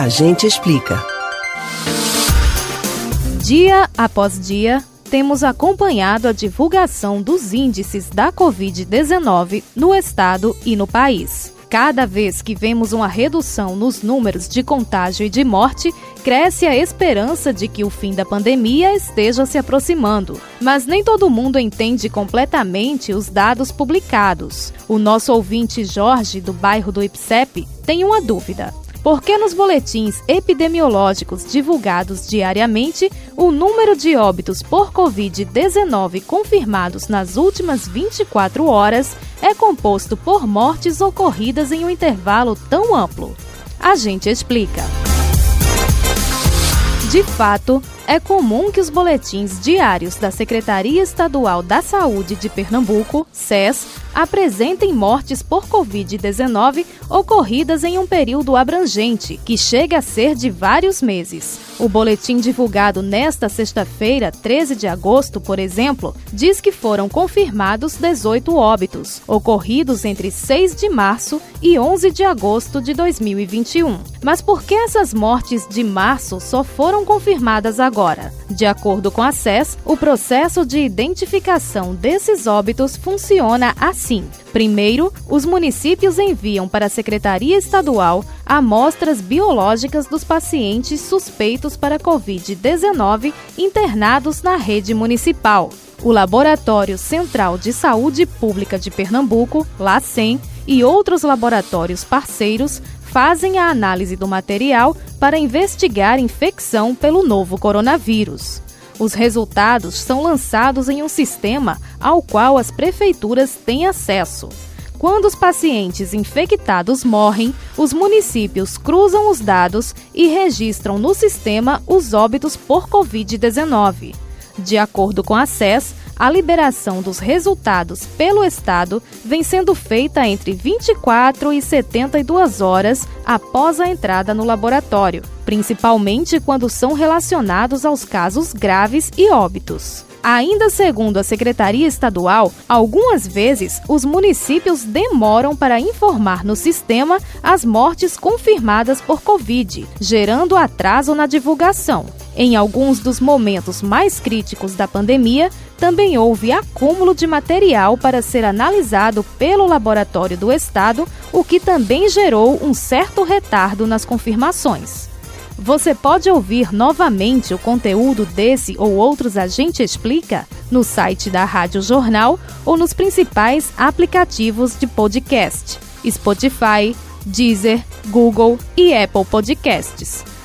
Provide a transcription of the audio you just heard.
A gente explica. Dia após dia, temos acompanhado a divulgação dos índices da Covid-19 no estado e no país. Cada vez que vemos uma redução nos números de contágio e de morte, cresce a esperança de que o fim da pandemia esteja se aproximando. Mas nem todo mundo entende completamente os dados publicados. O nosso ouvinte Jorge, do bairro do Ipsep, tem uma dúvida. Por que nos boletins epidemiológicos divulgados diariamente, o número de óbitos por Covid-19 confirmados nas últimas 24 horas é composto por mortes ocorridas em um intervalo tão amplo? A gente explica. De fato, é comum que os boletins diários da Secretaria Estadual da Saúde de Pernambuco, SES, apresentem mortes por Covid-19 ocorridas em um período abrangente, que chega a ser de vários meses. O boletim divulgado nesta sexta-feira, 13 de agosto, por exemplo, diz que foram confirmados 18 óbitos, ocorridos entre 6 de março e 11 de agosto de 2021. Mas por que essas mortes de março só foram confirmadas agora? De acordo com a SES, o processo de identificação desses óbitos funciona assim. Primeiro, os municípios enviam para a Secretaria Estadual amostras biológicas dos pacientes suspeitos para Covid-19 internados na rede municipal. O Laboratório Central de Saúde Pública de Pernambuco, LACEN, e outros laboratórios parceiros fazem a análise do material para investigar infecção pelo novo coronavírus. Os resultados são lançados em um sistema ao qual as prefeituras têm acesso. Quando os pacientes infectados morrem, os municípios cruzam os dados e registram no sistema os óbitos por Covid-19. De acordo com a SES, a liberação dos resultados pelo Estado vem sendo feita entre 24 e 72 horas após a entrada no laboratório, principalmente quando são relacionados aos casos graves e óbitos. Ainda segundo a Secretaria Estadual, algumas vezes os municípios demoram para informar no sistema as mortes confirmadas por Covid, gerando atraso na divulgação. Em alguns dos momentos mais críticos da pandemia, também houve acúmulo de material para ser analisado pelo laboratório do Estado, o que também gerou um certo retardo nas confirmações. Você pode ouvir novamente o conteúdo desse ou outros A Gente Explica no site da Rádio Jornal ou nos principais aplicativos de podcast: Spotify, Deezer, Google e Apple Podcasts.